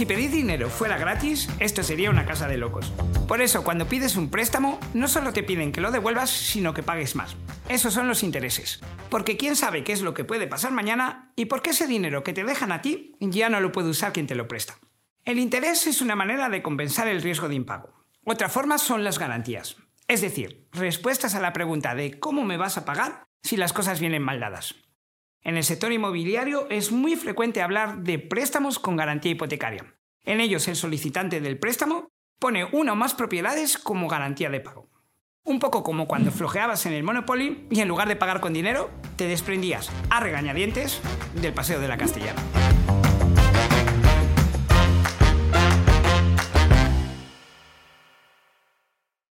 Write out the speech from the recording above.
Si pedir dinero fuera gratis, esto sería una casa de locos. Por eso, cuando pides un préstamo, no solo te piden que lo devuelvas, sino que pagues más. Esos son los intereses. Porque quién sabe qué es lo que puede pasar mañana y por qué ese dinero que te dejan a ti ya no lo puede usar quien te lo presta. El interés es una manera de compensar el riesgo de impago. Otra forma son las garantías. Es decir, respuestas a la pregunta de ¿cómo me vas a pagar si las cosas vienen mal dadas? En el sector inmobiliario es muy frecuente hablar de préstamos con garantía hipotecaria. En ellos el solicitante del préstamo pone una o más propiedades como garantía de pago. Un poco como cuando flojeabas en el Monopoly y en lugar de pagar con dinero, te desprendías a regañadientes del paseo de la Castellana.